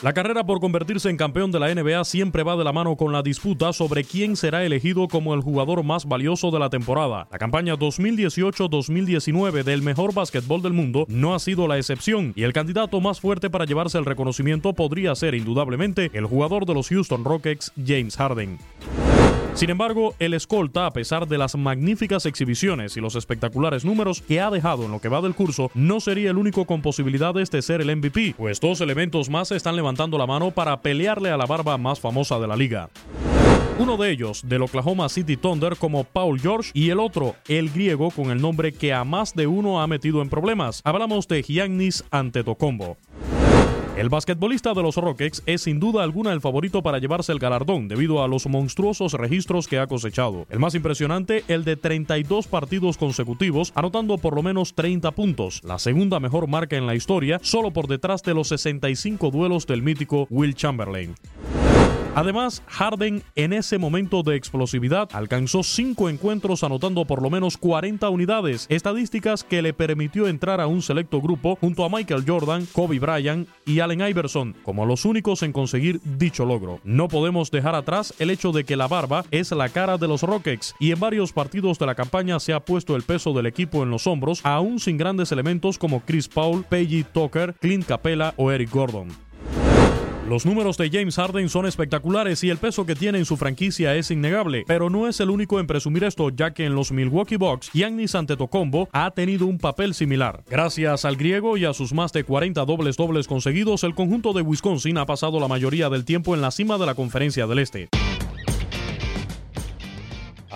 La carrera por convertirse en campeón de la NBA siempre va de la mano con la disputa sobre quién será elegido como el jugador más valioso de la temporada. La campaña 2018-2019 del mejor básquetbol del mundo no ha sido la excepción y el candidato más fuerte para llevarse el reconocimiento podría ser indudablemente el jugador de los Houston Rockets, James Harden. Sin embargo, el escolta, a pesar de las magníficas exhibiciones y los espectaculares números que ha dejado en lo que va del curso, no sería el único con posibilidades de ser el MVP, pues dos elementos más están levantando la mano para pelearle a la barba más famosa de la liga. Uno de ellos, del Oklahoma City Thunder, como Paul George, y el otro, el griego, con el nombre que a más de uno ha metido en problemas. Hablamos de Giannis Antetokounmpo. El basquetbolista de los Rockets es sin duda alguna el favorito para llevarse el galardón debido a los monstruosos registros que ha cosechado. El más impresionante, el de 32 partidos consecutivos, anotando por lo menos 30 puntos, la segunda mejor marca en la historia, solo por detrás de los 65 duelos del mítico Will Chamberlain. Además, Harden en ese momento de explosividad alcanzó cinco encuentros anotando por lo menos 40 unidades, estadísticas que le permitió entrar a un selecto grupo junto a Michael Jordan, Kobe Bryant y Allen Iverson como los únicos en conseguir dicho logro. No podemos dejar atrás el hecho de que la barba es la cara de los Rockets y en varios partidos de la campaña se ha puesto el peso del equipo en los hombros, aún sin grandes elementos como Chris Paul, Peggy Tucker, Clint Capella o Eric Gordon. Los números de James Harden son espectaculares y el peso que tiene en su franquicia es innegable, pero no es el único en presumir esto, ya que en los Milwaukee Bucks, Giannis Antetokounmpo ha tenido un papel similar. Gracias al griego y a sus más de 40 dobles dobles conseguidos, el conjunto de Wisconsin ha pasado la mayoría del tiempo en la cima de la Conferencia del Este.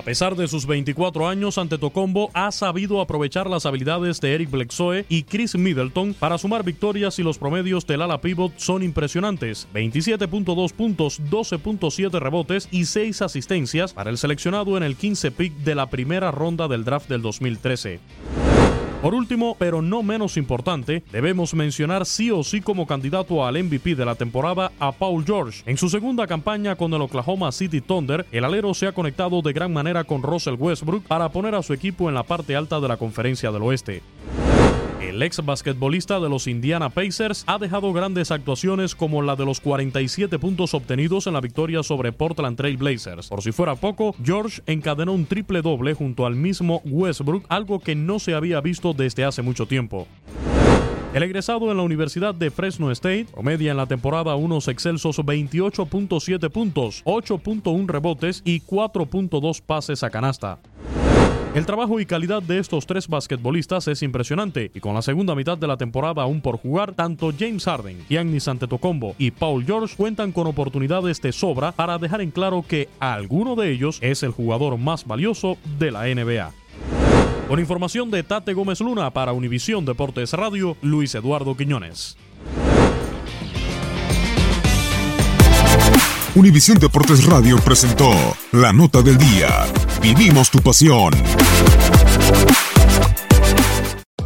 A pesar de sus 24 años, Antetokounmpo ha sabido aprovechar las habilidades de Eric Bledsoe y Chris Middleton para sumar victorias y los promedios del ala pivot son impresionantes. 27.2 puntos, 12.7 rebotes y 6 asistencias para el seleccionado en el 15 pick de la primera ronda del draft del 2013. Por último, pero no menos importante, debemos mencionar sí o sí como candidato al MVP de la temporada a Paul George. En su segunda campaña con el Oklahoma City Thunder, el alero se ha conectado de gran manera con Russell Westbrook para poner a su equipo en la parte alta de la conferencia del oeste. El ex basquetbolista de los Indiana Pacers ha dejado grandes actuaciones como la de los 47 puntos obtenidos en la victoria sobre Portland Trail Blazers. Por si fuera poco, George encadenó un triple doble junto al mismo Westbrook, algo que no se había visto desde hace mucho tiempo. El egresado en la Universidad de Fresno State promedia en la temporada unos excelsos 28.7 puntos, 8.1 rebotes y 4.2 pases a canasta. El trabajo y calidad de estos tres basquetbolistas es impresionante y con la segunda mitad de la temporada aún por jugar, tanto James Harden, Giannis Antetokounmpo y Paul George cuentan con oportunidades de sobra para dejar en claro que alguno de ellos es el jugador más valioso de la NBA. Con información de Tate Gómez Luna para Univisión Deportes Radio, Luis Eduardo Quiñones. Univisión Deportes Radio presentó la nota del día. Vivimos tu pasión.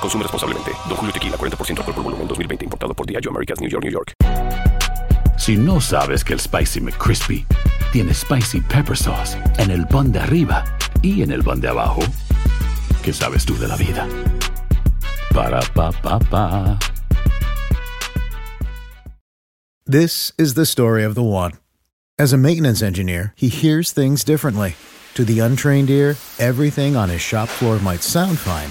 Consume responsablemente. Don Julio Tequila, 40% alcohol por volumen, 2020. Importado por Diageo Americas, New York, New York. Si no sabes que el Spicy McCrispy tiene Spicy Pepper Sauce en el pan de arriba y en el pan de abajo, ¿qué sabes tú de la vida? Para, pa, pa, pa. This is the story of the one. As a maintenance engineer, he hears things differently. To the untrained ear, everything on his shop floor might sound fine,